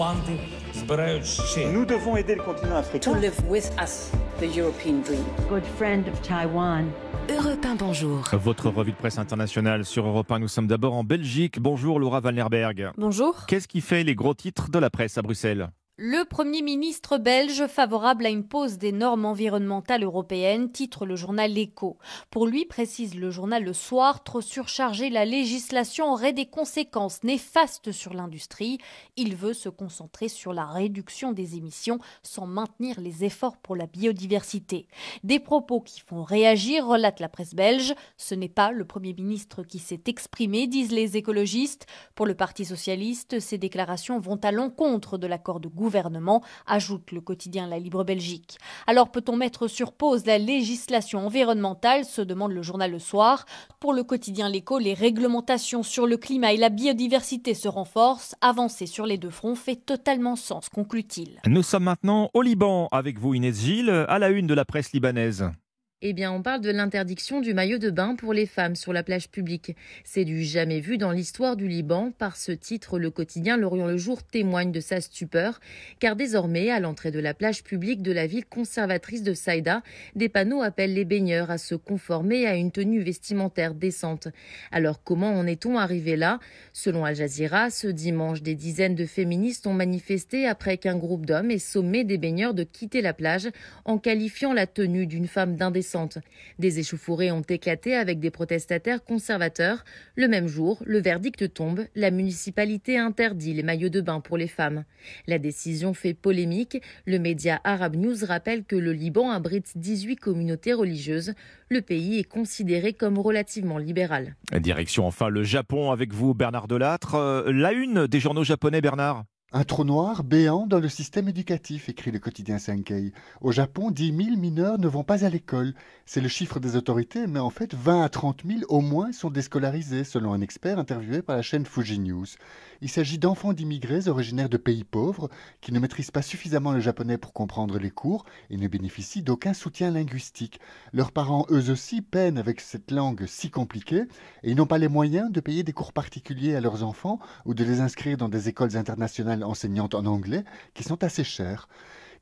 окупанти збирають ще. Nous devons aider le continent to africain. live with us the European dream. good friend of Taiwan. Europe 1, bonjour. Votre revue de presse internationale sur Europe 1. Nous sommes d'abord en Belgique. Bonjour Laura Vanlerberg. Bonjour. Qu'est-ce qui fait les gros titres de la presse à Bruxelles Le Premier ministre belge favorable à une pause des normes environnementales européennes, titre le journal L'Echo. Pour lui, précise le journal Le Soir, trop surcharger la législation aurait des conséquences néfastes sur l'industrie. Il veut se concentrer sur la réduction des émissions sans maintenir les efforts pour la biodiversité. Des propos qui font réagir, relate la presse belge. Ce n'est pas le Premier ministre qui s'est exprimé, disent les écologistes. Pour le Parti socialiste, ces déclarations vont à l'encontre de l'accord de gouvernement, ajoute le quotidien La Libre Belgique. Alors peut-on mettre sur pause la législation environnementale se demande le journal Le Soir. Pour le quotidien L'Écho, les réglementations sur le climat et la biodiversité se renforcent. Avancer sur les deux fronts fait totalement sens, conclut-il. Nous sommes maintenant au Liban avec vous Inès Gilles, à la une de la presse libanaise. Eh bien, on parle de l'interdiction du maillot de bain pour les femmes sur la plage publique. C'est du jamais vu dans l'histoire du Liban. Par ce titre, le quotidien L'Orient le Jour témoigne de sa stupeur, car désormais, à l'entrée de la plage publique de la ville conservatrice de Saïda, des panneaux appellent les baigneurs à se conformer à une tenue vestimentaire décente. Alors, comment en est-on arrivé là? Selon Al Jazeera, ce dimanche, des dizaines de féministes ont manifesté après qu'un groupe d'hommes ait sommé des baigneurs de quitter la plage en qualifiant la tenue d'une femme d'indécence. Des échauffourées ont éclaté avec des protestataires conservateurs. Le même jour, le verdict tombe, la municipalité interdit les maillots de bain pour les femmes. La décision fait polémique. Le média Arab News rappelle que le Liban abrite 18 communautés religieuses. Le pays est considéré comme relativement libéral. Direction enfin le Japon avec vous Bernard Delattre. Euh, La une des journaux japonais Bernard Un trou noir béant dans le système éducatif, écrit le quotidien Sankei. Au Japon, 10 000 mineurs ne vont pas à l'école. C'est le chiffre des autorités, mais en fait, 20 à 30 000 au moins sont déscolarisés, selon un expert interviewé par la chaîne Fuji News. Il s'agit d'enfants d'immigrés originaires de pays pauvres qui ne maîtrisent pas suffisamment le japonais pour comprendre les cours et ne bénéficient d'aucun soutien linguistique. Leurs parents, eux aussi, peinent avec cette langue si compliquée et ils n'ont pas les moyens de payer des cours particuliers à leurs enfants ou de les inscrire dans des écoles internationales enseignantes en anglais qui sont assez chères.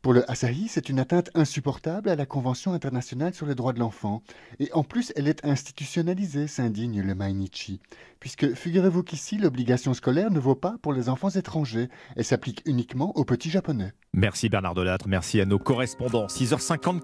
Pour le Asahi, c'est une atteinte insupportable à la Convention internationale sur les droits de l'enfant. Et en plus, elle est institutionnalisée, s'indigne le Mainichi. Puisque, figurez-vous qu'ici, l'obligation scolaire ne vaut pas pour les enfants étrangers. Elle s'applique uniquement aux petits japonais. Merci Bernard Delattre, merci à nos correspondants. 6h54.